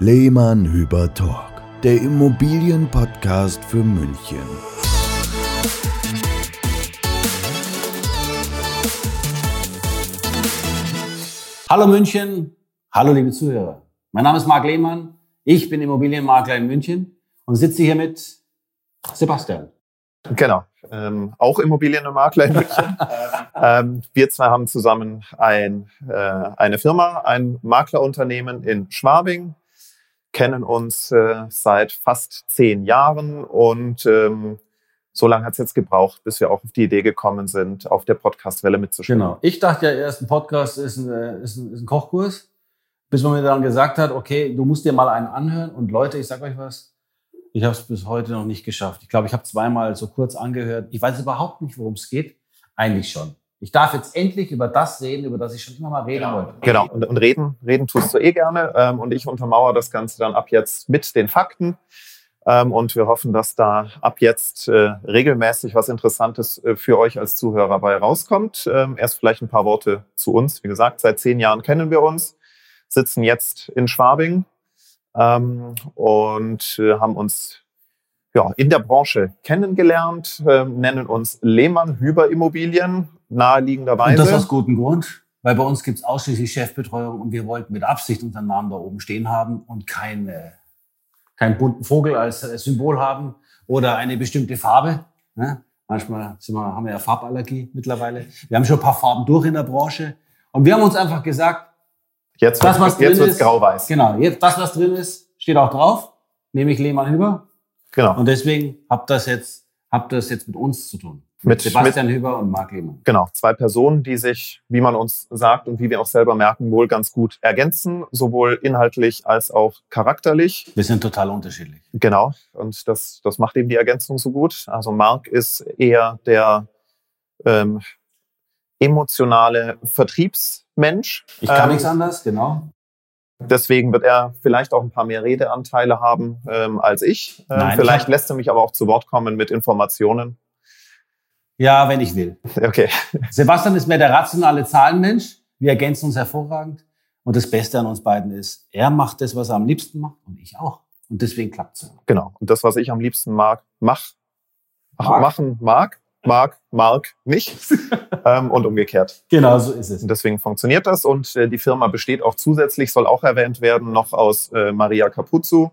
Lehmann Hüber Talk, der Immobilienpodcast für München. Hallo München, hallo liebe Zuhörer. Mein Name ist Marc Lehmann, ich bin Immobilienmakler in München und sitze hier mit Sebastian. Genau, ähm, auch Immobilienmakler in München. ähm, wir zwei haben zusammen ein, äh, eine Firma, ein Maklerunternehmen in Schwabing, kennen uns äh, seit fast zehn Jahren und ähm, so lange hat es jetzt gebraucht, bis wir auch auf die Idee gekommen sind, auf der Podcastwelle mitzuspielen. Genau. Ich dachte ja erst, ein Podcast ist ein, äh, ist ein, ist ein Kochkurs, bis man mir dann gesagt hat, okay, du musst dir mal einen anhören. Und Leute, ich sag euch was, ich habe es bis heute noch nicht geschafft. Ich glaube, ich habe zweimal so kurz angehört. Ich weiß überhaupt nicht, worum es geht. Eigentlich schon. Ich darf jetzt endlich über das reden, über das ich schon immer mal reden genau. wollte. Genau, und, und, reden, reden tust du eh gerne. Ähm, und ich untermauere das Ganze dann ab jetzt mit den Fakten. Ähm, und wir hoffen, dass da ab jetzt äh, regelmäßig was Interessantes äh, für euch als Zuhörer bei rauskommt. Ähm, erst vielleicht ein paar Worte zu uns. Wie gesagt, seit zehn Jahren kennen wir uns, sitzen jetzt in Schwabing ähm, und äh, haben uns ja, in der Branche kennengelernt, äh, nennen uns Lehmann Hüber Immobilien, naheliegenderweise. Und das aus gutem Grund, weil bei uns gibt es ausschließlich Chefbetreuung und wir wollten mit Absicht unseren Namen da oben stehen haben und kein, äh, keinen bunten Vogel als äh, Symbol haben oder eine bestimmte Farbe. Ne? Manchmal sind wir, haben wir ja Farballergie mittlerweile. Wir haben schon ein paar Farben durch in der Branche. Und wir haben uns einfach gesagt, jetzt, das, was jetzt wird es grau-weiß. Genau, jetzt, das, was drin ist, steht auch drauf, nämlich Lehmann Hüber. Genau. Und deswegen habt das jetzt, habt das jetzt mit uns zu tun. Mit, Sebastian mit, Hüber und Marc Lehmann. Genau, zwei Personen, die sich, wie man uns sagt und wie wir auch selber merken, wohl ganz gut ergänzen, sowohl inhaltlich als auch charakterlich. Wir sind total unterschiedlich. Genau, und das, das macht eben die Ergänzung so gut. Also Marc ist eher der ähm, emotionale Vertriebsmensch. Ich kann ähm, nichts anderes, genau. Deswegen wird er vielleicht auch ein paar mehr Redeanteile haben ähm, als ich. Ähm, Nein, vielleicht ich lässt er mich aber auch zu Wort kommen mit Informationen. Ja, wenn ich will. Okay. Sebastian ist mehr der rationale Zahlenmensch. Wir ergänzen uns hervorragend. Und das Beste an uns beiden ist, er macht das, was er am liebsten macht und ich auch. Und deswegen klappt es. Genau. Und das, was ich am liebsten mag, mach, mag. machen mag, mag Mark nicht ähm, und umgekehrt. Genau, so ist es. Und deswegen funktioniert das und äh, die Firma besteht auch zusätzlich, soll auch erwähnt werden, noch aus äh, Maria Capuzzo,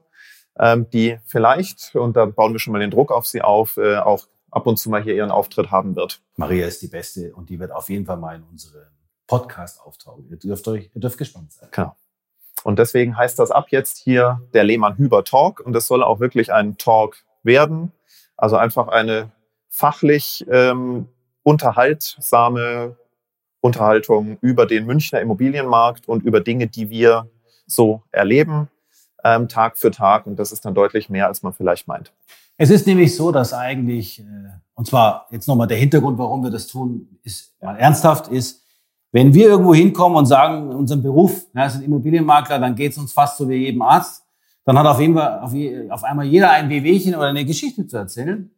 ähm, die vielleicht, und da bauen wir schon mal den Druck auf sie auf, äh, auch ab und zu mal hier ihren Auftritt haben wird. Maria ist die Beste und die wird auf jeden Fall mal in unsere Podcast auftauchen. Ihr dürft, euch, ihr dürft gespannt sein. Genau. Und deswegen heißt das ab jetzt hier der Lehmann-Hüber Talk und es soll auch wirklich ein Talk werden. Also einfach eine fachlich ähm, unterhaltsame Unterhaltung über den Münchner Immobilienmarkt und über Dinge, die wir so erleben, ähm, Tag für Tag. Und das ist dann deutlich mehr, als man vielleicht meint. Es ist nämlich so, dass eigentlich, äh, und zwar jetzt nochmal der Hintergrund, warum wir das tun, ist mal ernsthaft, ist, wenn wir irgendwo hinkommen und sagen, in unserem Beruf, ja, sind Immobilienmakler, dann geht es uns fast so wie jedem Arzt, dann hat auf, jeden Fall, auf, auf einmal jeder ein Wehwehchen oder eine Geschichte zu erzählen.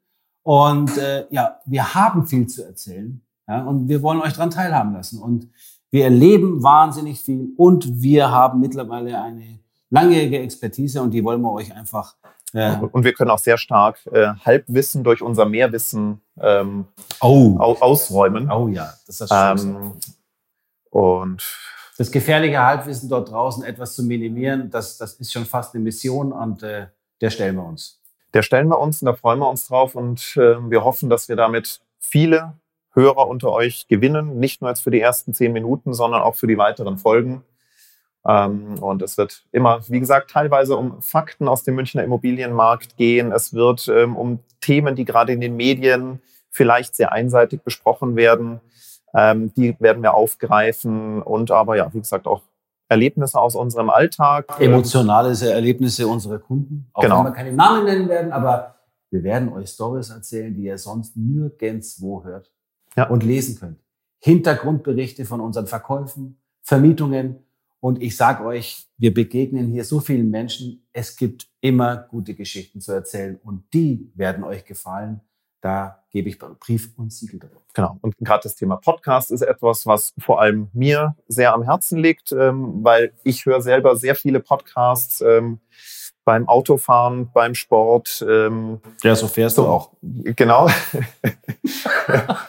Und äh, ja, wir haben viel zu erzählen ja, und wir wollen euch daran teilhaben lassen. Und wir erleben wahnsinnig viel und wir haben mittlerweile eine langjährige Expertise und die wollen wir euch einfach. Äh, und wir können auch sehr stark äh, Halbwissen durch unser Mehrwissen ähm, oh. ausräumen. Oh ja, das ist das ähm, Und das gefährliche Halbwissen dort draußen etwas zu minimieren, das, das ist schon fast eine Mission und äh, der stellen wir uns der stellen wir uns und da freuen wir uns drauf und äh, wir hoffen, dass wir damit viele Hörer unter euch gewinnen, nicht nur jetzt für die ersten zehn Minuten, sondern auch für die weiteren Folgen. Ähm, und es wird immer, wie gesagt, teilweise um Fakten aus dem Münchner Immobilienmarkt gehen. Es wird ähm, um Themen, die gerade in den Medien vielleicht sehr einseitig besprochen werden. Ähm, die werden wir aufgreifen und aber ja, wie gesagt, auch Erlebnisse aus unserem Alltag. Emotionale Erlebnisse unserer Kunden. Auch genau. wenn wir keine Namen nennen werden, aber wir werden euch Stories erzählen, die ihr sonst nirgendwo hört ja. und lesen könnt. Hintergrundberichte von unseren Verkäufen, Vermietungen. Und ich sage euch, wir begegnen hier so vielen Menschen. Es gibt immer gute Geschichten zu erzählen und die werden euch gefallen, Da gebe ich Brief und Siegel drauf. Genau. Und gerade das Thema Podcast ist etwas, was vor allem mir sehr am Herzen liegt, ähm, weil ich höre selber sehr viele Podcasts. Beim Autofahren, beim Sport. Ähm, ja, so fährst so, du auch. Genau.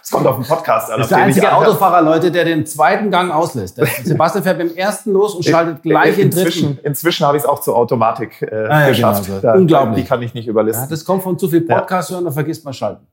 Es kommt auf den Podcast an. Das ist der einzige Autofahrer, Leute, der den zweiten Gang auslässt. Sebastian fährt beim ersten los und schaltet gleich in, den dritten. Inzwischen habe ich es auch zur Automatik äh, ah, ja, geschafft. Genau, da, Unglaublich. Die kann ich nicht überlisten. Ja, das kommt von zu viel Podcast hören, da vergisst man schalten.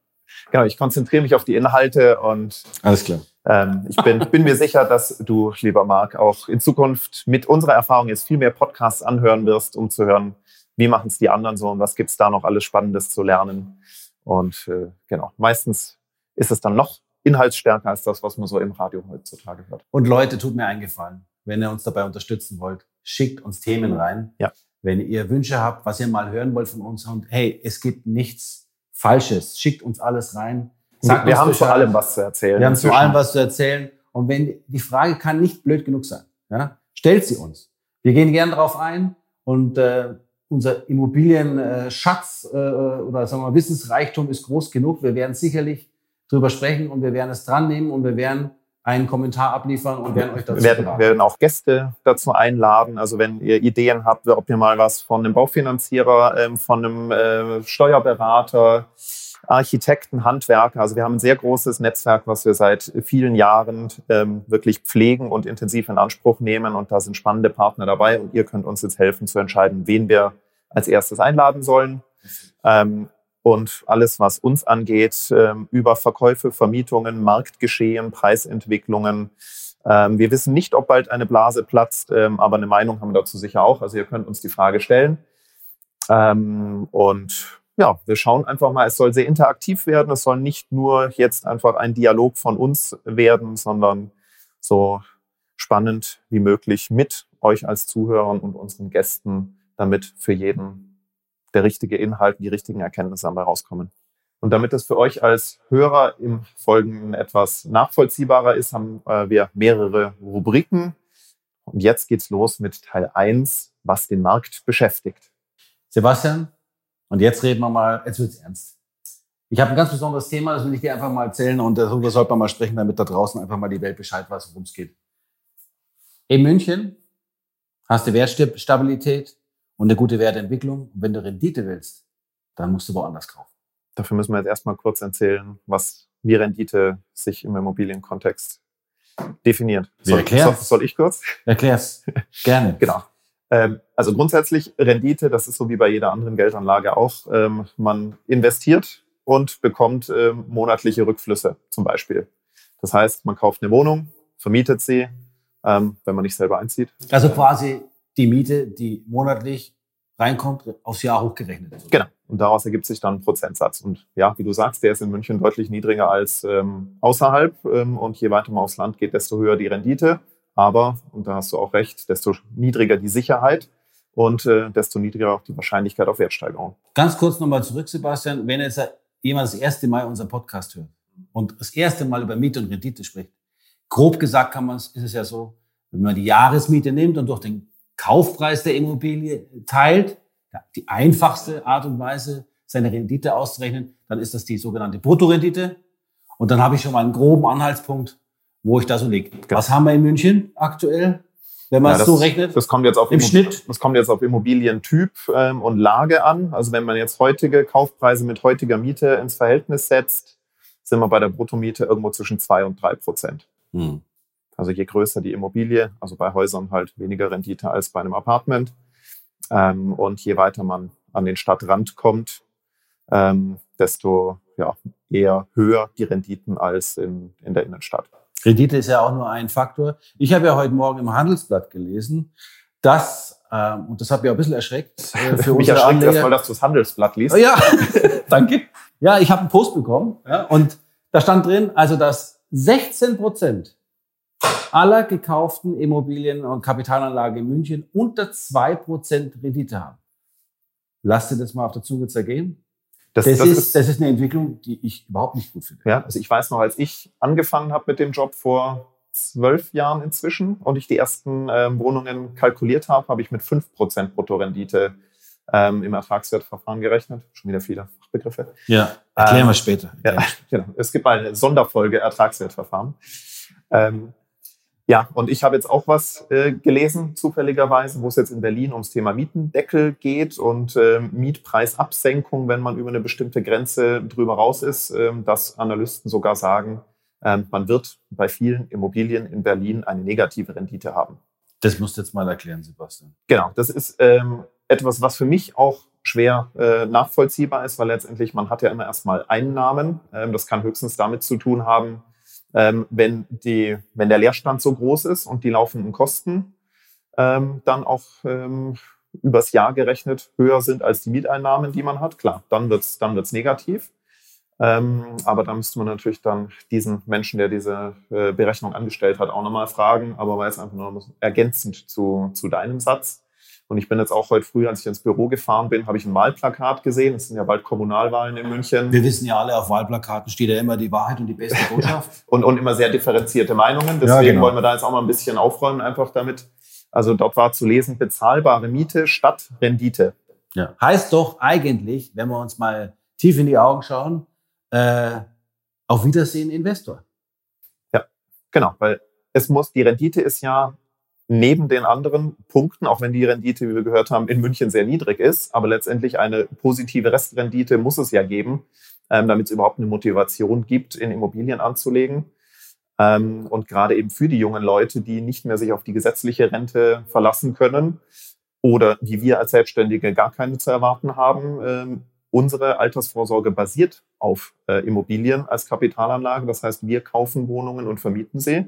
Genau, ich konzentriere mich auf die Inhalte und alles klar. Ähm, ich bin, bin mir sicher, dass du, lieber Marc, auch in Zukunft mit unserer Erfahrung jetzt viel mehr Podcasts anhören wirst, um zu hören, wie machen es die anderen so und was gibt es da noch alles Spannendes zu lernen. Und äh, genau, meistens ist es dann noch inhaltsstärker als das, was man so im Radio heutzutage hört. Und Leute, tut mir eingefallen, wenn ihr uns dabei unterstützen wollt, schickt uns Themen rein. Ja. Wenn ihr Wünsche habt, was ihr mal hören wollt von uns und hey, es gibt nichts Falsches, schickt uns alles rein. Sagt wir haben zu allem was zu erzählen. Wir haben zu allem was zu erzählen. Und wenn die Frage kann nicht blöd genug sein, ja, stellt sie uns. Wir gehen gern darauf ein und äh, unser Immobilienschatz äh, oder sagen wir mal, Wissensreichtum ist groß genug. Wir werden sicherlich drüber sprechen und wir werden es dran nehmen und wir werden einen Kommentar abliefern und werden euch dazu wir werden, wir werden auch Gäste dazu einladen. Also wenn ihr Ideen habt, ob ihr mal was von einem Baufinanzierer, ähm, von einem äh, Steuerberater, Architekten, Handwerker. Also wir haben ein sehr großes Netzwerk, was wir seit vielen Jahren ähm, wirklich pflegen und intensiv in Anspruch nehmen. Und da sind spannende Partner dabei. Und ihr könnt uns jetzt helfen zu entscheiden, wen wir als erstes einladen sollen. Ähm, und alles, was uns angeht, ähm, über Verkäufe, Vermietungen, Marktgeschehen, Preisentwicklungen. Ähm, wir wissen nicht, ob bald eine Blase platzt, ähm, aber eine Meinung haben wir dazu sicher auch. Also ihr könnt uns die Frage stellen. und ja, wir schauen einfach mal, es soll sehr interaktiv werden. Es soll nicht nur jetzt einfach ein Dialog von uns werden, sondern so spannend wie möglich mit euch als Zuhörern und unseren Gästen, damit für jeden der richtige Inhalt, die richtigen Erkenntnisse dabei rauskommen. Und damit es für euch als Hörer im Folgenden etwas nachvollziehbarer ist, haben äh, wir mehrere Rubriken. Und jetzt geht's los mit Teil 1, was den Markt beschäftigt. Sebastian, und jetzt reden wir mal, jetzt wird's ernst. Ich habe ein ganz besonderes Thema, das will ich dir einfach mal erzählen und darüber sollte man mal sprechen, damit da draußen einfach mal die Welt Bescheid weiß, worum es geht. In München hast du Wertstabilität, und eine gute Wertentwicklung. Und wenn du Rendite willst, dann musst du woanders kaufen. Dafür müssen wir jetzt erstmal kurz erzählen, was wie Rendite sich im Immobilienkontext definiert. Soll, soll, soll ich kurz? Erklär's. Gerne. genau. Ähm, also grundsätzlich Rendite, das ist so wie bei jeder anderen Geldanlage auch. Ähm, man investiert und bekommt ähm, monatliche Rückflüsse zum Beispiel. Das heißt, man kauft eine Wohnung, vermietet sie, wenn man nicht selber einzieht. Also quasi die Miete, die monatlich reinkommt, aufs Jahr hochgerechnet ist. Genau. Und daraus ergibt sich dann ein Prozentsatz. Und ja, wie du sagst, der ist in München deutlich niedriger als außerhalb. Und je weiter man aufs Land geht, desto höher die Rendite. Aber, und da hast du auch recht, desto niedriger die Sicherheit und äh, desto niedriger auch die Wahrscheinlichkeit auf Wertsteigerung. Ganz kurz nochmal zurück, Sebastian. Wenn jetzt jemand das erste Mal unseren Podcast hört und das erste Mal über Miete und Rendite spricht, grob gesagt kann man, ist es ja so, wenn man die Jahresmiete nimmt und durch den Kaufpreis der Immobilie teilt, die einfachste Art und Weise, seine Rendite auszurechnen, dann ist das die sogenannte Bruttorendite. Und dann habe ich schon mal einen groben Anhaltspunkt, wo ich da so liege. Genau. Was haben wir in München aktuell, wenn man ja, es so rechnet? Das kommt jetzt auf im Schnitt. Das kommt jetzt auf Immobilientyp ähm, und Lage an. Also wenn man jetzt heutige Kaufpreise mit heutiger Miete ins Verhältnis setzt, sind wir bei der Bruttomiete irgendwo zwischen zwei und drei Prozent. Hm. Also je größer die Immobilie, also bei Häusern halt weniger Rendite als bei einem Apartment. Ähm, und je weiter man an den Stadtrand kommt, ähm, desto ja, eher höher die Renditen als in, in der Innenstadt. Rendite ist ja auch nur ein Faktor. Ich habe ja heute Morgen im Handelsblatt gelesen, dass, ähm, und das hat mich auch ein bisschen erschreckt, äh, für mich erschreckt erstmal, dass du das Handelsblatt liest. Oh, ja, danke. Ja, ich habe einen Post bekommen ja, und da stand drin, also dass 16 Prozent aller gekauften Immobilien und Kapitalanlagen in München unter 2% Rendite haben. Lass dir das mal auf der Zunge zergehen. Das, das, das, ist, das ist eine Entwicklung, die ich überhaupt nicht gut finde. Ja, also ich weiß noch, als ich angefangen habe mit dem Job vor zwölf Jahren inzwischen und ich die ersten ähm, Wohnungen kalkuliert habe, habe ich mit 5% Bruttorendite ähm, im Ertragswertverfahren gerechnet. Schon wieder viele Fachbegriffe. Ja, erklären Ähm, wir später. Ja, genau. Es gibt mal eine Sonderfolge Ertragswertverfahren. Ähm, ja, und ich habe jetzt auch was äh, gelesen, zufälligerweise, wo es jetzt in Berlin ums Thema Mietendeckel geht und ähm, Mietpreisabsenkung, wenn man über eine bestimmte Grenze drüber raus ist, ähm, dass Analysten sogar sagen, ähm, man wird bei vielen Immobilien in Berlin eine negative Rendite haben. Das musst du jetzt mal erklären, Sebastian. Genau, das ist ähm, etwas, was für mich auch schwer äh, nachvollziehbar ist, weil letztendlich man hat ja immer erstmal Einnahmen. Ähm, das kann höchstens damit zu tun haben, ähm, wenn, die, wenn der Leerstand so groß ist und die laufenden Kosten ähm, dann auch ähm, übers Jahr gerechnet höher sind als die Mieteinnahmen, die man hat. Klar, dann wird es dann wird's negativ. Ähm, aber da müsste man natürlich dann diesen Menschen, der diese äh, Berechnung angestellt hat, auch nochmal fragen. Aber war jetzt einfach nur ergänzend zu, zu deinem Satz. Und ich bin jetzt auch heute früh, als ich ins Büro gefahren bin, habe ich ein Wahlplakat gesehen. Es sind ja bald Kommunalwahlen in München. Wir wissen ja alle, auf Wahlplakaten steht ja immer die Wahrheit und die beste Botschaft. und, und immer sehr differenzierte Meinungen. Deswegen Ja, genau. wollen wir da jetzt auch mal ein bisschen aufräumen, einfach damit. Also dort war zu lesen, bezahlbare Miete statt Rendite. Ja. Heißt doch eigentlich, wenn wir uns mal tief in die Augen schauen, äh, auf Wiedersehen, Investor. Genau, weil es muss, die Rendite ist ja neben den anderen Punkten, auch wenn die Rendite, wie wir gehört haben, in München sehr niedrig ist, aber letztendlich eine positive Restrendite muss es ja geben, ähm, damit es überhaupt eine Motivation gibt, in Immobilien anzulegen. Ähm, und gerade eben für die jungen Leute, die nicht mehr sich auf die gesetzliche Rente verlassen können oder wie wir als Selbstständige gar keine zu erwarten haben, ähm, unsere Altersvorsorge basiert auf äh, Immobilien als Kapitalanlage. Das heißt, wir kaufen Wohnungen und vermieten sie.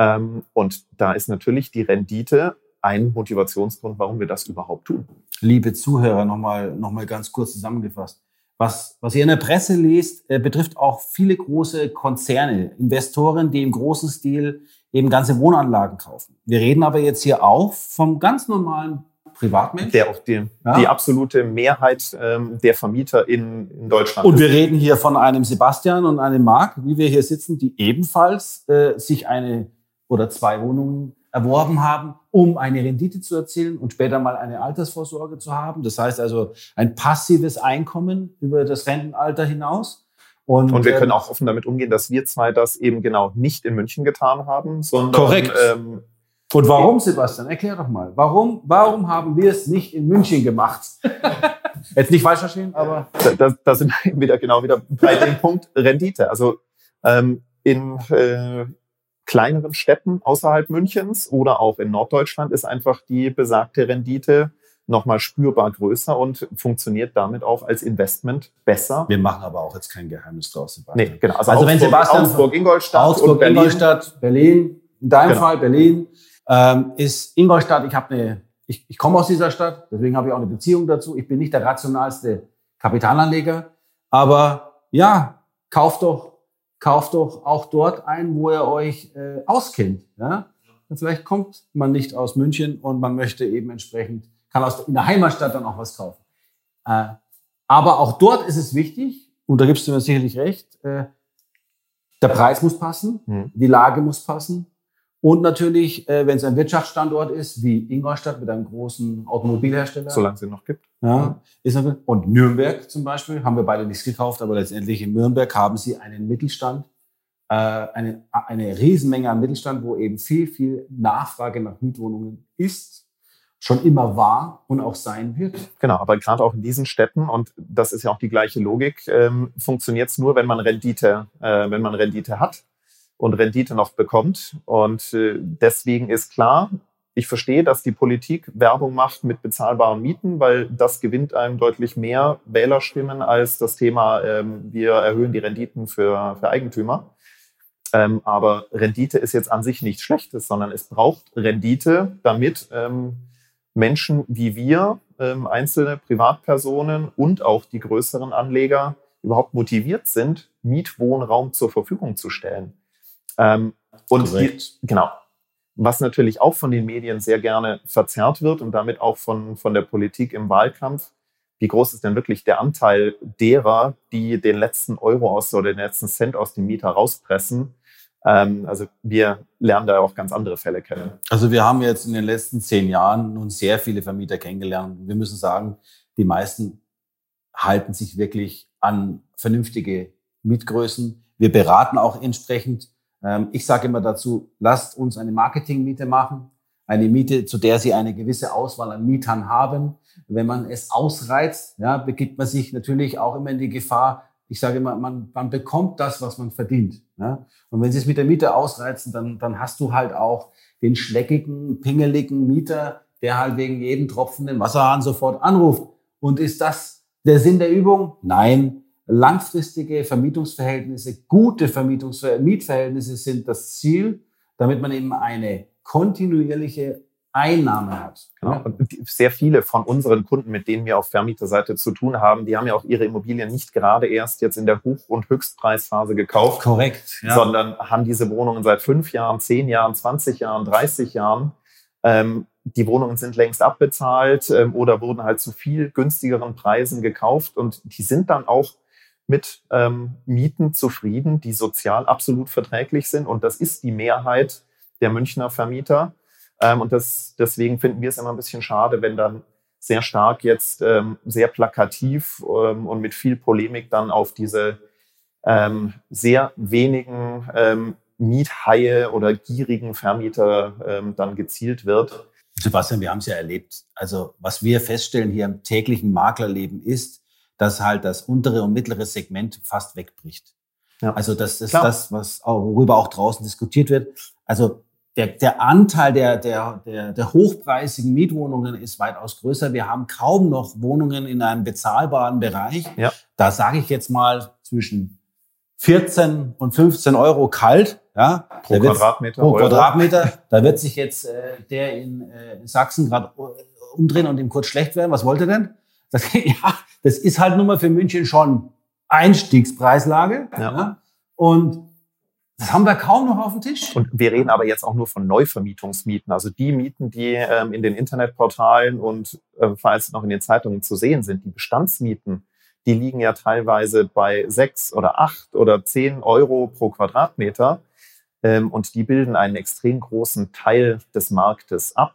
Ähm, und da ist natürlich die Rendite ein Motivationsgrund, warum wir das überhaupt tun. Liebe Zuhörer, nochmal noch mal ganz kurz zusammengefasst. Was, was ihr in der Presse lest, äh, betrifft auch viele große Konzerne, Investoren, die im großen Stil eben ganze Wohnanlagen kaufen. Wir reden aber jetzt hier auch vom ganz normalen Privatmensch. Der auch die, Ja. die absolute Mehrheit ähm, der Vermieter in, in Deutschland Und ist. wir reden hier von einem Sebastian und einem Marc, wie wir hier sitzen, die ebenfalls äh, sich eine oder zwei Wohnungen erworben haben, um eine Rendite zu erzielen und später mal eine Altersvorsorge zu haben. Das heißt also ein passives Einkommen über das Rentenalter hinaus. Und, Und wir können auch offen damit umgehen, dass wir zwei das eben genau nicht in München getan haben, sondern Korrekt. Ähm, Und warum, Sebastian? Erklär doch mal. Warum, warum haben wir es nicht in München gemacht? Jetzt nicht falsch verstehen, aber da, da, da sind wir wieder genau wieder bei dem Punkt Rendite. Also ähm, in äh, kleineren Städten außerhalb Münchens oder auch in Norddeutschland ist einfach die besagte Rendite nochmal spürbar größer und funktioniert damit auch als Investment besser. wir machen aber auch jetzt kein Geheimnis draus. Nee, genau. Also, Also wenn Augsburg, Sebastian- Augsburg, Ingolstadt Augsburg, Berlin. Ingolstadt, Berlin. In deinem Genau. Fall Berlin ähm, ist Ingolstadt. Ich habe eine, ich, ich komme aus dieser Stadt, deswegen habe ich auch eine Beziehung dazu. Ich bin nicht der rationalste Kapitalanleger, aber ja, kauft doch, kauft doch auch dort ein, wo ihr euch äh, auskennt. Ja? Und vielleicht kommt man nicht aus München und man möchte eben entsprechend kann aus in der Heimatstadt dann auch was kaufen. Äh, aber auch dort ist es wichtig, und da gibst du mir sicherlich recht, äh, der Preis muss passen, Hm. die Lage muss passen. Und natürlich, äh, wenn es ein Wirtschaftsstandort ist, wie Ingolstadt mit einem großen Automobilhersteller. Solange es ihn noch gibt. Ja, ist und Nürnberg zum Beispiel, haben wir beide nichts gekauft, aber letztendlich in Nürnberg haben sie einen Mittelstand, äh, eine, eine Riesenmenge an Mittelstand, wo eben viel, viel Nachfrage nach Mietwohnungen ist, schon immer war und auch sein wird. Genau, aber gerade auch in diesen Städten, und das ist ja auch die gleiche Logik, ähm, funktioniert es nur, wenn man Rendite, äh, wenn man Rendite hat und Rendite noch bekommt. Und äh, deswegen ist klar, ich verstehe, dass die Politik Werbung macht mit bezahlbaren Mieten, weil das gewinnt einem deutlich mehr Wählerstimmen als das Thema, ähm, wir erhöhen die Renditen für, für Eigentümer. Ähm, aber Rendite ist jetzt an sich nichts Schlechtes, sondern es braucht Rendite, damit ähm, Menschen wie wir, ähm, einzelne Privatpersonen und auch die größeren Anleger überhaupt motiviert sind, Mietwohnraum zur Verfügung zu stellen. Ähm, und die, genau. Was natürlich auch von den Medien sehr gerne verzerrt wird und damit auch von, von der Politik im Wahlkampf. Wie groß ist denn wirklich der Anteil derer, die den letzten Euro aus oder den letzten Cent aus dem Mieter rauspressen? Ähm, also wir lernen da auch ganz andere Fälle kennen. Also wir haben jetzt in den letzten zehn Jahren nun sehr viele Vermieter kennengelernt. Wir müssen sagen, die meisten halten sich wirklich an vernünftige Mietgrößen. Wir beraten auch entsprechend. Ähm, ich sage immer dazu, lasst uns eine Marketingmiete machen. Eine Miete, zu der Sie eine gewisse Auswahl an Mietern haben. Wenn man es ausreizt, ja, begibt man sich natürlich auch immer in die Gefahr, ich sage immer, man, man bekommt das, was man verdient. Ja? Und wenn Sie es mit der Miete ausreizen, dann, dann hast du halt auch den schleckigen, pingeligen Mieter, der halt wegen jedem Tropfen den Wasserhahn sofort anruft. Und ist das der Sinn der Übung? Nein. Langfristige Vermietungsverhältnisse, gute Vermietungs Mietverhältnisse sind das Ziel, damit man eben eine kontinuierliche Einnahme hat. Genau. Und sehr viele von unseren Kunden, mit denen wir auf Vermieterseite zu tun haben, die haben ja auch ihre Immobilien nicht gerade erst jetzt in der Hoch- und Höchstpreisphase gekauft. Korrekt. Ja. Sondern haben diese Wohnungen seit fünf Jahren, zehn Jahren, 20 Jahren, 30 Jahren. Ähm, die Wohnungen sind längst abbezahlt ähm, oder wurden halt zu viel günstigeren Preisen gekauft und die sind dann auch mit ähm, Mieten zufrieden, die sozial absolut verträglich sind. Und das ist die Mehrheit der Münchner Vermieter. Ähm, und das, deswegen finden wir es immer ein bisschen schade, wenn dann sehr stark jetzt ähm, sehr plakativ ähm, und mit viel Polemik dann auf diese ähm, sehr wenigen ähm, Miethaie oder gierigen Vermieter dann gezielt wird. Sebastian, wir haben es ja erlebt. Also was wir feststellen hier im täglichen Maklerleben ist, dass halt das untere und mittlere Segment fast wegbricht. Ja. Also das ist Klar. das, was auch, worüber auch draußen diskutiert wird. Also der, der Anteil der, der, der, der hochpreisigen Mietwohnungen ist weitaus größer. Wir haben kaum noch Wohnungen in einem bezahlbaren Bereich. Ja. Da sage ich jetzt mal zwischen 14 und 15 Euro kalt. Ja, pro Quadratmeter. Pro Quadratmeter. Da wird sich jetzt äh, der in, äh, Sachsen gerade umdrehen und ihm kurz schlecht werden. Was wollte denn? Das, ja, das ist halt nun mal für München schon Einstiegspreislage. Ja. ja. Und das haben wir kaum noch auf dem Tisch. Und wir reden aber jetzt auch nur von Neuvermietungsmieten, also die Mieten, die ähm, in den Internetportalen und äh, falls noch in den Zeitungen zu sehen sind. Die Bestandsmieten, die liegen ja teilweise bei sechs oder acht oder zehn Euro pro Quadratmeter. Ähm, und die bilden einen extrem großen Teil des Marktes ab.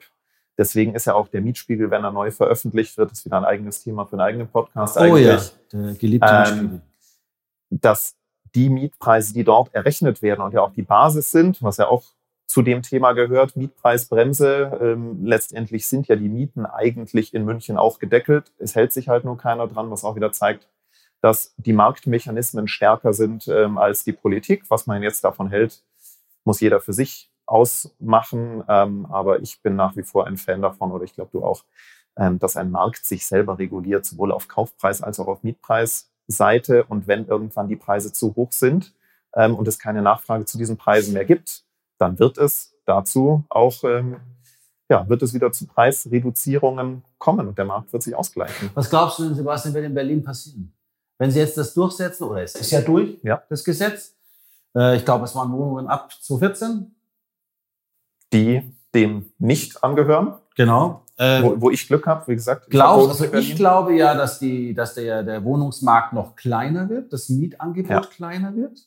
Deswegen ist ja auch der Mietspiegel, wenn er neu veröffentlicht wird, ist wieder ein eigenes Thema für einen eigenen Podcast. Oh eigentlich. ja, der geliebte ähm, Mietspiegel. Dass die Mietpreise, die dort errechnet werden und ja auch die Basis sind, was ja auch zu dem Thema gehört, Mietpreisbremse. Ähm, letztendlich sind ja die Mieten eigentlich in München auch gedeckelt. Es hält sich halt nur keiner dran, was auch wieder zeigt, dass die Marktmechanismen stärker sind ähm, als die Politik. Was man jetzt davon hält, muss jeder für sich ausmachen. Ähm, aber ich bin nach wie vor ein Fan davon, oder ich glaube du auch, ähm, dass ein Markt sich selber reguliert, sowohl auf Kaufpreis als auch auf Mietpreis. Seite und wenn irgendwann die Preise zu hoch sind ähm, und es keine Nachfrage zu diesen Preisen mehr gibt, dann wird es dazu auch, ähm, ja, wird es wieder zu Preisreduzierungen kommen und der Markt wird sich ausgleichen. Was glaubst du denn, Sebastian, wird in Berlin passieren? Wenn sie jetzt das durchsetzen, oder es ist ja durch, ja. das Gesetz, äh, ich glaube, es waren Wohnungen ab 2014. Die dem nicht angehören. Genau. Äh, wo, wo, ich Glück habe, wie gesagt. Glaub, also ich glaube ja, dass, die, dass der, der Wohnungsmarkt noch kleiner wird, das Mietangebot ja. kleiner wird.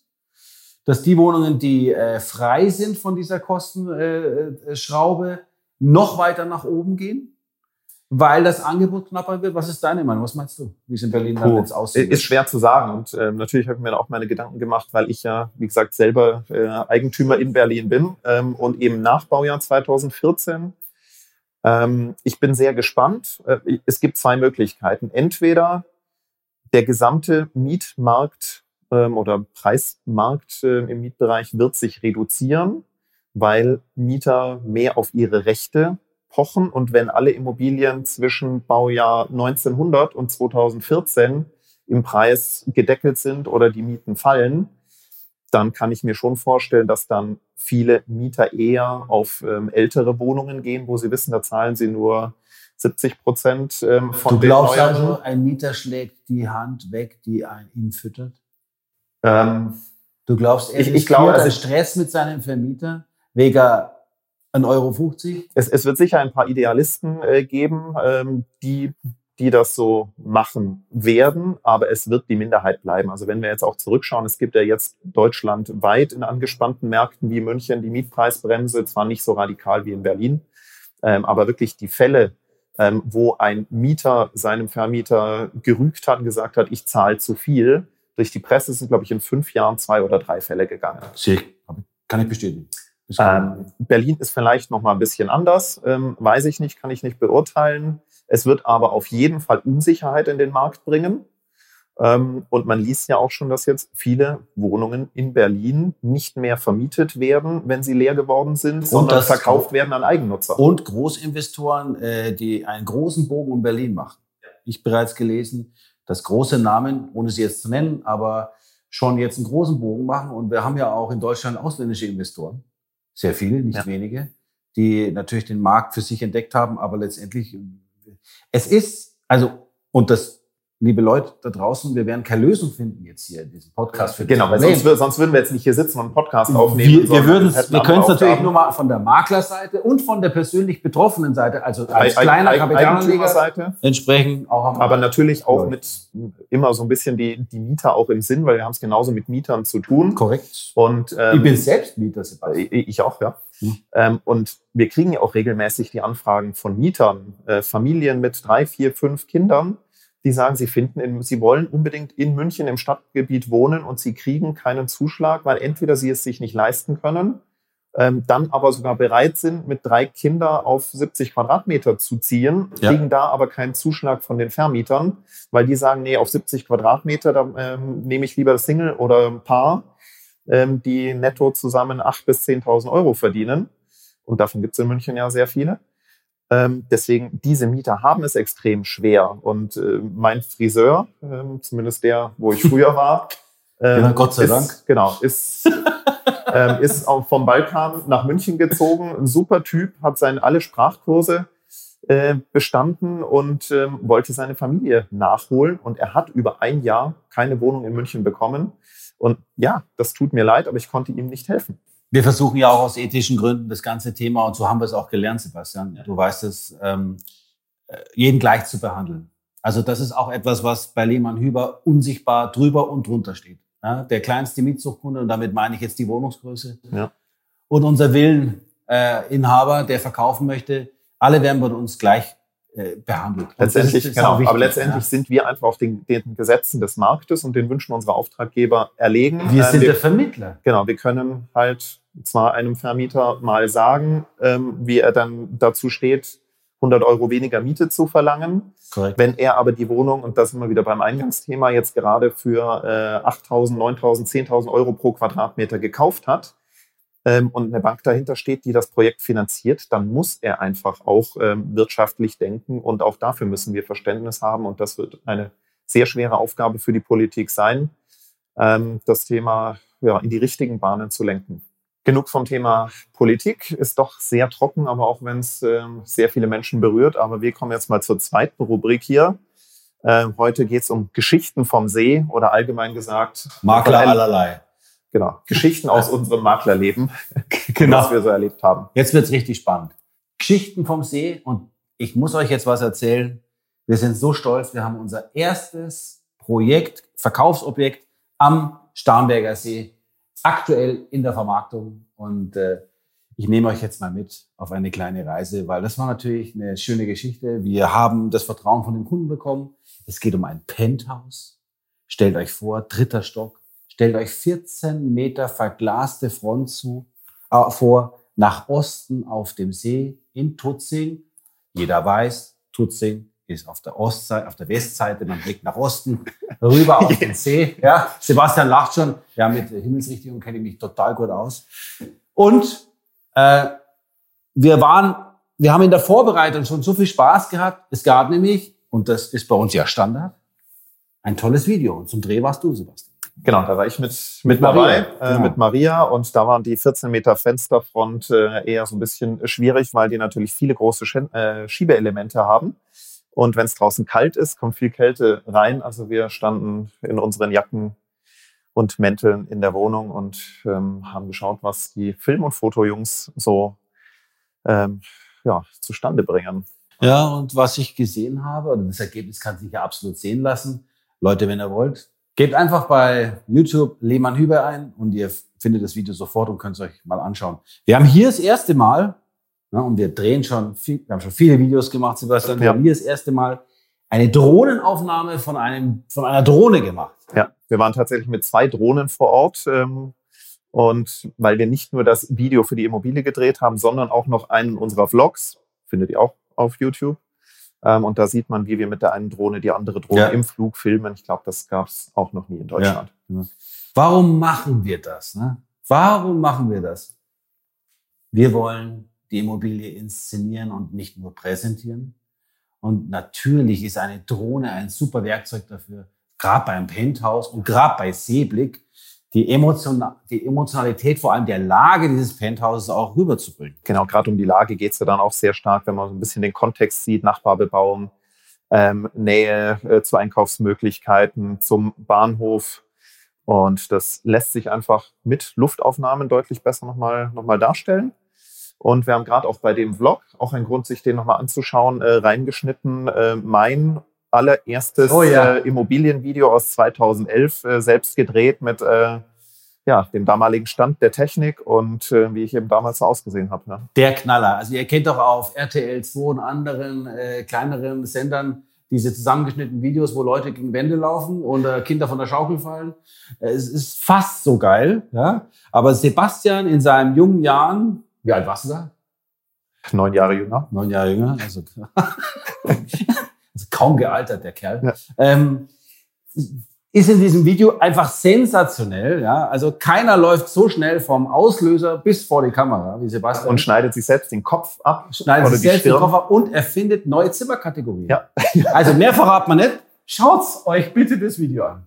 Dass die Wohnungen, die äh, frei sind von dieser Kostenschraube, äh, noch weiter nach oben gehen weil das Angebot knapper wird. Was ist deine Meinung? Was meinst du, wie es in Berlin dann jetzt aussieht? Ist schwer zu sagen. Und äh, natürlich habe ich mir da auch meine Gedanken gemacht, weil ich ja, wie gesagt, selber äh, Eigentümer in Berlin bin ähm, und eben Nachbaujahr 2014. Ähm, ich bin sehr gespannt. Äh, es gibt zwei Möglichkeiten. Entweder der gesamte Mietmarkt ähm, oder Preismarkt äh, im Mietbereich wird sich reduzieren, weil Mieter mehr auf ihre Rechte pochen. Und wenn alle Immobilien zwischen Baujahr 1900 und 2014 im Preis gedeckelt sind oder die Mieten fallen, dann kann ich mir schon vorstellen, dass dann viele Mieter eher auf ähm, ältere Wohnungen gehen, wo sie wissen, da zahlen sie nur 70 Prozent ähm, von Du glaubst also, ein Mieter schlägt die Hand weg, die ihn füttert? Ähm, du glaubst, er ich, ich glaube, also, Stress mit seinem Vermieter wegen 1,50 Euro? Es, es wird sicher ein paar Idealisten äh, geben, ähm, die, die das so machen werden, aber es wird die Minderheit bleiben. Also wenn wir jetzt auch zurückschauen, es gibt ja jetzt deutschlandweit in angespannten Märkten wie München die Mietpreisbremse, zwar nicht so radikal wie in Berlin, ähm, aber wirklich die Fälle, ähm, wo ein Mieter seinem Vermieter gerügt hat und gesagt hat, ich zahle zu viel. Durch die Presse sind, glaube ich, in fünf Jahren zwei oder drei Fälle gegangen. Kann ich bestätigen. Ähm, Berlin ist vielleicht noch mal ein bisschen anders, ähm, weiß ich nicht, kann ich nicht beurteilen. Es wird aber auf jeden Fall Unsicherheit in den Markt bringen. Ähm, und man liest ja auch schon, dass jetzt viele Wohnungen in Berlin nicht mehr vermietet werden, wenn sie leer geworden sind, sondern verkauft werden an Eigennutzer. Und Großinvestoren, äh, die einen großen Bogen um Berlin machen. Ich bereits gelesen, dass große Namen, ohne sie jetzt zu nennen, aber schon jetzt einen großen Bogen machen. Und wir haben ja auch in Deutschland ausländische Investoren, sehr viele, nicht ja. wenige, die natürlich den Markt für sich entdeckt haben, aber letztendlich, es ist, also, und das liebe Leute da draußen, wir werden keine Lösung finden jetzt hier in diesem Podcast für Genau, weil sonst, sonst, würden wir jetzt nicht hier sitzen und einen Podcast aufnehmen. Wir, wir, würden wir können es natürlich nur mal von der Maklerseite und von der persönlich betroffenen Seite, also als Eig kleiner Kapitalanleger, entsprechend auch haben Aber natürlich auch Leute. mit immer so ein bisschen die, die Mieter auch im Sinn, weil wir haben es genauso mit Mietern zu tun. Korrekt. Und, ähm, ich bin selbst Mieter, Sebastian. Ich auch, ja. Hm. Ähm, und wir kriegen ja auch regelmäßig die Anfragen von Mietern, äh, Familien mit drei, vier, fünf Kindern, die sagen, sie finden, in, sie wollen unbedingt in München im Stadtgebiet wohnen und sie kriegen keinen Zuschlag, weil entweder sie es sich nicht leisten können, ähm, dann aber sogar bereit sind, mit drei Kindern auf 70 Quadratmeter zu ziehen, ja. kriegen da aber keinen Zuschlag von den Vermietern, weil die sagen, nee, auf 70 Quadratmeter, da ähm, nehme ich lieber das Single oder ein Paar, ähm, die netto zusammen 8.000 bis 10.000 Euro verdienen. Und davon gibt es in München ja sehr viele. Ähm, deswegen, diese Mieter haben es extrem schwer. Und äh, mein Friseur, äh, zumindest der, wo ich früher war, äh, ja, Gott sei ist, Dank. Genau, ist, ähm, ist vom Balkan nach München gezogen. Ein super Typ, hat seine alle Sprachkurse äh, bestanden und ähm, wollte seine Familie nachholen. Und er hat über ein Jahr keine Wohnung in München bekommen. Und ja, das tut mir leid, aber ich konnte ihm nicht helfen. Wir versuchen ja auch aus ethischen Gründen das ganze Thema, und so haben wir es auch gelernt, Sebastian, du weißt es, ähm, äh, jeden gleich zu behandeln. Also das ist auch etwas, was bei Lehmann Hüber unsichtbar drüber und drunter steht. Ja, der kleinste Mietzuchtkunde, und damit meine ich jetzt die Wohnungsgröße, ja. und unser Villeninhaber, äh, der verkaufen möchte, alle werden bei uns gleich äh, behandelt. Letztendlich, ist, genau. Wichtig, aber letztendlich ja. sind wir einfach auf den, den, Gesetzen des Marktes und den Wünschen unserer Auftraggeber erlegen. Wir äh, sind wir, der Vermittler. Genau, wir können halt zwar einem Vermieter mal sagen, ähm, wie er dann dazu steht, 100 Euro weniger Miete zu verlangen. Korrekt. Wenn er aber die Wohnung, und das sind wir wieder beim Eingangsthema, jetzt gerade für äh, 8.000, 9.000, 10.000 Euro pro Quadratmeter gekauft hat, ähm, und eine Bank dahinter steht, die das Projekt finanziert, dann muss er einfach auch ähm, wirtschaftlich denken und auch dafür müssen wir Verständnis haben und das wird eine sehr schwere Aufgabe für die Politik sein, ähm, das Thema ja, in die richtigen Bahnen zu lenken. Genug vom Thema Politik, ist doch sehr trocken, aber auch wenn es äh, sehr viele Menschen berührt. Aber wir kommen jetzt mal zur zweiten Rubrik hier. Äh, heute geht es um Geschichten vom See oder allgemein gesagt Makler allerlei. Genau. Geschichten aus unserem Maklerleben, genau. was wir so erlebt haben. Jetzt wird's richtig spannend. Geschichten vom See und ich muss euch jetzt was erzählen. Wir sind so stolz. Wir haben unser erstes Projekt, Verkaufsobjekt am Starnberger See, aktuell in der Vermarktung. Und äh, ich nehme euch jetzt mal mit auf eine kleine Reise, weil das war natürlich eine schöne Geschichte. Wir haben das Vertrauen von den Kunden bekommen. Es geht um ein Penthouse. Stellt euch vor, dritter Stock, Stellt euch 14 Meter verglaste Front zu, äh, vor, nach Osten auf dem See in Tutzing. Jeder weiß, Tutzing ist auf der Ostseite, auf der Westseite, man blickt nach Osten, rüber auf den See. Ja, Sebastian lacht schon. Ja, mit Himmelsrichtung kenne ich mich total gut aus. Und äh, wir waren, wir haben in der Vorbereitung schon so viel Spaß gehabt. Es gab nämlich, und das ist bei uns ja Standard, ein tolles Video. Und zum Dreh warst du, Sebastian. Genau, da war ich mit, mit, mit dabei, Maria. Äh, mit Maria und da waren die 14 Meter Fensterfront äh, eher so ein bisschen schwierig, weil die natürlich viele große Sch äh, Schiebeelemente haben. Und wenn es draußen kalt ist, kommt viel Kälte rein. Also wir standen in unseren Jacken und Mänteln in der Wohnung und ähm, haben geschaut, was die Film- und Fotojungs so ähm, ja, zustande bringen. Ja, und was ich gesehen habe, und das Ergebnis kann sich ja absolut sehen lassen. Leute, wenn ihr wollt, Gebt einfach bei YouTube Lehmann Hüber ein und ihr findet das Video sofort und könnt es euch mal anschauen. Wir haben hier das erste Mal Ja, und wir drehen schon, viel, wir haben schon viele Videos gemacht, Sebastian. Wir Ja. haben hier das erste Mal eine Drohnenaufnahme von, einem, von einer Drohne gemacht. Ja, wir waren tatsächlich mit zwei Drohnen vor Ort. Ähm, und weil wir nicht nur das Video für die Immobilie gedreht haben, sondern auch noch einen unserer Vlogs, findet ihr auch auf YouTube. Ähm, und da sieht man, wie wir mit der einen Drohne die andere Drohne Ja. im Flug filmen. Ich glaube, das gab es auch noch nie in Deutschland. Warum machen wir das? Ne? Warum machen wir das? Wir wollen die Immobilie inszenieren und nicht nur präsentieren. Und natürlich ist eine Drohne ein super Werkzeug dafür, gerade beim Penthouse und gerade bei Seeblick, die, Emotion, die Emotionalität vor allem der Lage dieses Penthouses auch rüberzubringen. Genau, gerade um die Lage geht es ja dann auch sehr stark, wenn man so ein bisschen den Kontext sieht, Nachbarbebauung, ähm, Nähe äh, zu Einkaufsmöglichkeiten, zum Bahnhof. Und das lässt sich einfach mit Luftaufnahmen deutlich besser nochmal noch mal darstellen. Und wir haben gerade auch bei dem Vlog, auch ein Grund, sich den nochmal anzuschauen, äh, reingeschnitten, äh, mein allererstes Oh ja. äh, Immobilienvideo aus 2011, äh, selbst gedreht mit äh, ja, dem damaligen Stand der Technik und äh, wie ich eben damals so ausgesehen habe. Ne? Der Knaller. Also ihr kennt doch auf RTL 2 und anderen äh, kleineren Sendern diese zusammengeschnittenen Videos, wo Leute gegen Wände laufen und äh, Kinder von der Schaukel fallen. Es ist fast so geil. Ja? Aber Sebastian in seinen jungen Jahren, wie alt warst du da? Neun Jahre jünger. Neun Jahre jünger. Also, kaum gealtert, der Kerl. Ja. Ähm, ist in diesem Video einfach sensationell. Ja? Also keiner läuft so schnell vom Auslöser bis vor die Kamera wie Sebastian. Und schneidet sich selbst den Kopf ab. schneidet oder sich selbst den Stirn. Koffer und erfindet neue Zimmerkategorien. Ja. Also mehr verraten wir nicht. Schaut's euch bitte das Video an.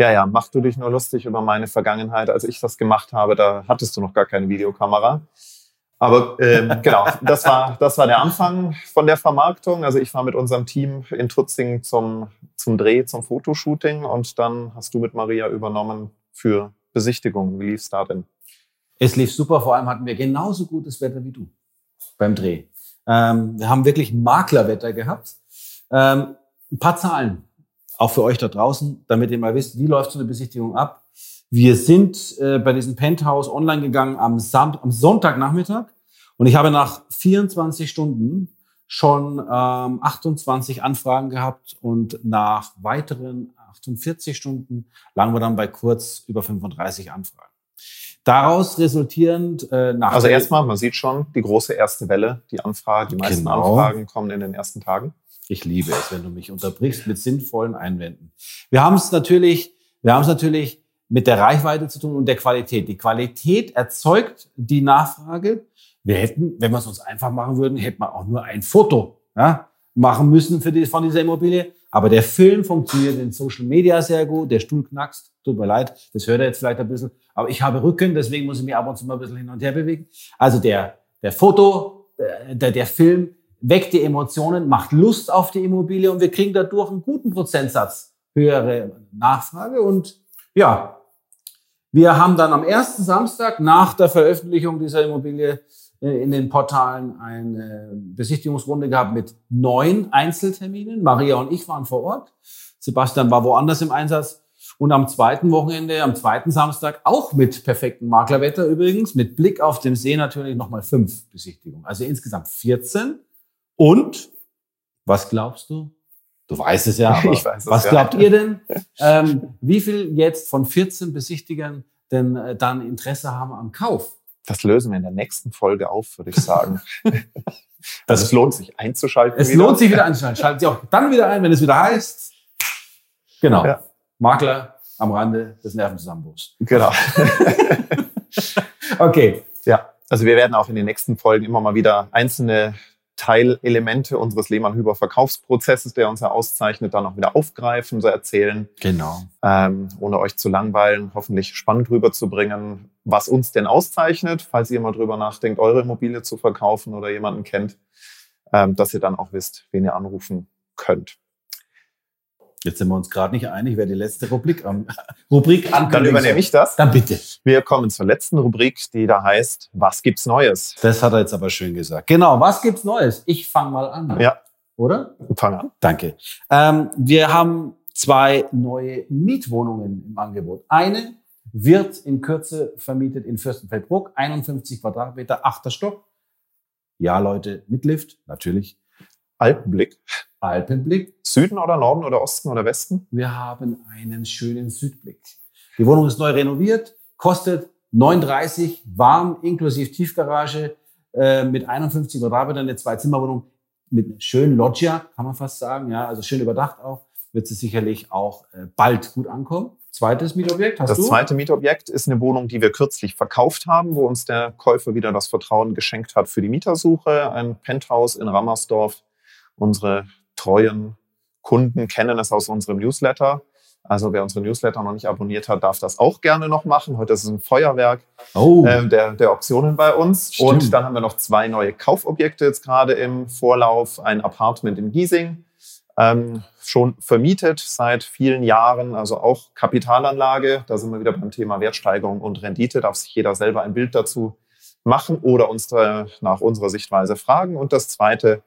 Ja, ja, mach du dich nur lustig über meine Vergangenheit. Als ich das gemacht habe, da hattest du noch gar keine Videokamera. Aber ähm, genau, das war, das war der Anfang von der Vermarktung. Also ich war mit unserem Team in Tutzing zum, zum Dreh, zum Fotoshooting und dann hast du mit Maria übernommen für Besichtigungen. Wie lief's da denn? Es lief super, vor allem hatten wir genauso gutes Wetter wie du beim Dreh. Ähm, wir haben wirklich Maklerwetter gehabt. Ähm, ein paar Zahlen, auch für euch da draußen, damit ihr mal wisst, wie läuft so eine Besichtigung ab. Wir sind äh, bei diesem Penthouse online gegangen am, Sam am Sonntagnachmittag und ich habe nach 24 Stunden schon ähm, 28 Anfragen gehabt und nach weiteren 48 Stunden lagen wir dann bei kurz über 35 Anfragen. Daraus resultierend äh, nach Also erstmal, man sieht schon die große erste Welle, die Anfrage, die meisten Genau. Anfragen kommen in den ersten Tagen. Ich liebe es, wenn du mich unterbrichst mit sinnvollen Einwänden. Wir haben es natürlich, wir haben es natürlich mit der Reichweite zu tun und der Qualität. Die Qualität erzeugt die Nachfrage. Wir hätten, wenn wir es uns einfach machen würden, hätten wir auch nur ein Foto ja, machen müssen für die, von dieser Immobilie. Aber der Film funktioniert in Social Media sehr gut. Der Stuhl knackst. Tut mir leid, das hört ihr jetzt vielleicht ein bisschen. Aber ich habe Rücken, deswegen muss ich mich ab und zu mal ein bisschen hin und her bewegen. Also der, der Foto, der, der Film weckt die Emotionen, macht Lust auf die Immobilie und wir kriegen dadurch einen guten Prozentsatz höhere Nachfrage. Und ja, wir haben dann am ersten Samstag nach der Veröffentlichung dieser Immobilie äh, in den Portalen eine Besichtigungsrunde gehabt mit neun Einzelterminen. Maria und ich waren vor Ort. Sebastian war woanders im Einsatz. Und am zweiten Wochenende, am zweiten Samstag, auch mit perfektem Maklerwetter übrigens, mit Blick auf den See natürlich nochmal fünf Besichtigungen. Also insgesamt 14. Und, was glaubst du? Du weißt es ja, aber Ich weiß es, was ja. glaubt ihr denn? Ähm, wie viel jetzt von 14 Besichtigern denn äh, dann Interesse haben am Kauf? Das lösen wir in der nächsten Folge auf, würde ich sagen. also es lohnt sich einzuschalten. Es wieder. lohnt sich wieder einzuschalten. Schaltet sie auch dann wieder ein, wenn es wieder heißt. Genau. Ja. Makler am Rande des Nervenzusammenbruchs. Genau. Okay. Ja, also wir werden auch in den nächsten Folgen immer mal wieder einzelne Teilelemente unseres Lehmann-Hüber Verkaufsprozesses, der uns ja auszeichnet, dann auch wieder aufgreifen, so erzählen, Genau. ähm, ohne euch zu langweilen, hoffentlich spannend rüberzubringen, was uns denn auszeichnet, falls ihr mal drüber nachdenkt, eure Immobilie zu verkaufen oder jemanden kennt, ähm, dass ihr dann auch wisst, wen ihr anrufen könnt. Jetzt sind wir uns gerade nicht einig, wer die letzte Rubrik, am Rubrik Dann ankündigen übernehme ich das. Dann bitte. Wir kommen zur letzten Rubrik, die da heißt, was gibt's Neues? Das hat er jetzt aber schön gesagt. Genau. Was gibt's Neues? Ich fange mal an. Ja, Oder? fang an. Danke. Ähm, wir haben zwei neue Mietwohnungen im Angebot. Eine wird in Kürze vermietet in Fürstenfeldbruck, 51 Quadratmeter, achter Stock. Ja, Leute, mit Lift, natürlich. Alpenblick. Alpenblick. Süden oder Norden oder Osten oder Westen? Wir haben einen schönen Südblick. Die Wohnung ist neu renoviert, kostet 39, warm, inklusive Tiefgarage, äh, mit 51 Quadratmetern, eine Zwei-Zimmer-Wohnung mit schönen Loggia, kann man fast sagen, ja, also schön überdacht auch, wird sie sicherlich auch äh, bald gut ankommen. Zweites Mietobjekt hast das du? Das zweite Mietobjekt ist eine Wohnung, die wir kürzlich verkauft haben, wo uns der Käufer wieder das Vertrauen geschenkt hat für die Mietersuche. Ein Penthouse in Rammersdorf. Unsere treuen Kunden kennen es aus unserem Newsletter. Also wer unsere Newsletter noch nicht abonniert hat, darf das auch gerne noch machen. Heute ist es ein Feuerwerk oh. äh, der, der Optionen bei uns. Stimmt. Und dann haben wir noch zwei neue Kaufobjekte jetzt gerade im Vorlauf. Ein Apartment in Giesing, ähm, schon vermietet seit vielen Jahren, also auch Kapitalanlage. Da sind wir wieder beim Thema Wertsteigerung und Rendite. Darf sich jeder selber ein Bild dazu machen oder uns nach unserer Sichtweise fragen. Und das zweite,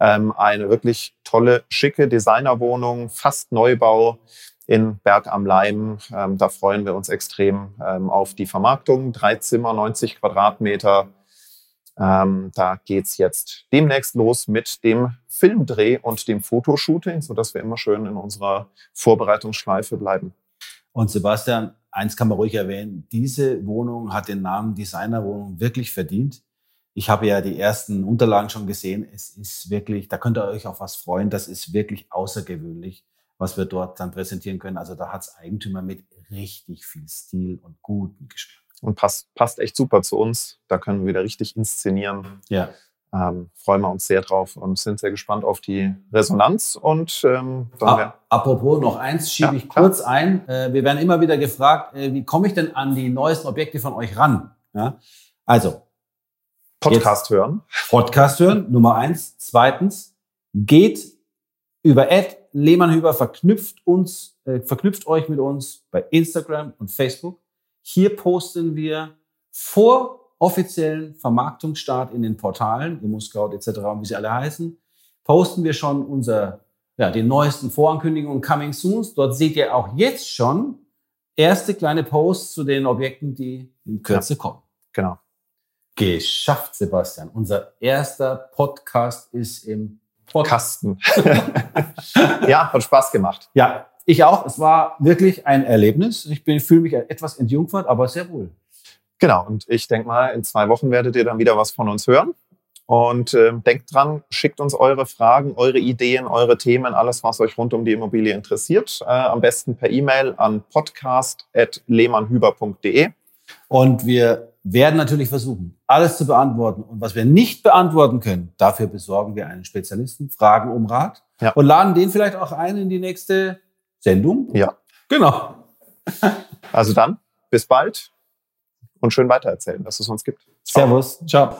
ähm, eine wirklich tolle, schicke Designerwohnung, fast Neubau in Berg am Leim. Ähm, da freuen wir uns extrem ähm, auf die Vermarktung. Drei Zimmer, 90 Quadratmeter. Ähm, da geht's jetzt demnächst los mit dem Filmdreh und dem Fotoshooting, sodass wir immer schön in unserer Vorbereitungsschleife bleiben. Und Sebastian, eins kann man ruhig erwähnen, diese Wohnung hat den Namen Designerwohnung wirklich verdient. Ich habe ja die ersten Unterlagen schon gesehen. Es ist wirklich, da könnt ihr euch auf was freuen. Das ist wirklich außergewöhnlich was wir dort dann präsentieren können. Also da hat es Eigentümer mit richtig viel Stil und guten Geschmack. Und passt, passt echt super zu uns. Da können wir wieder richtig inszenieren. Ja. Ähm, freuen wir uns sehr drauf und sind sehr gespannt auf die Resonanz. Und ähm, A apropos noch eins schiebe ja, ich kurz klar. ein. Äh, wir werden immer wieder gefragt, äh, wie komme ich denn an die neuesten Objekte von euch ran? Ja? Also Podcast hören. Podcast hören, Nummer eins. Zweitens, geht über Ad Lehmann verknüpft uns, äh, verknüpft euch mit uns bei Instagram und Facebook. Hier posten wir vor offiziellen Vermarktungsstart in den Portalen, ImmoScout etc., wie sie alle heißen, posten wir schon unser, ja, die neuesten Vorankündigungen Coming Soons. Dort seht ihr auch jetzt schon erste kleine Posts zu den Objekten, die in Kürze ja, kommen. Genau. Geschafft, Sebastian. Unser erster Podcast ist im Kasten. ja, hat Spaß gemacht. Ja, ich auch. Es war wirklich ein Erlebnis. Ich fühle mich etwas entjungfert, aber sehr wohl. Genau, und ich denke mal, in zwei Wochen werdet ihr dann wieder was von uns hören. Und äh, denkt dran, schickt uns eure Fragen, eure Ideen, eure Themen, alles, was euch rund um die Immobilie interessiert. Äh, am besten per E-Mail an podcast.lehmannhüber.de. Und wir werden natürlich versuchen, alles zu beantworten. Und was wir nicht beantworten können, dafür besorgen wir einen Spezialisten, fragen um Rat ja. und laden den vielleicht auch ein in die nächste Sendung. Ja. Genau. Also dann, bis bald und schön weitererzählen, dass es uns gibt. Ciao. Servus. Ciao.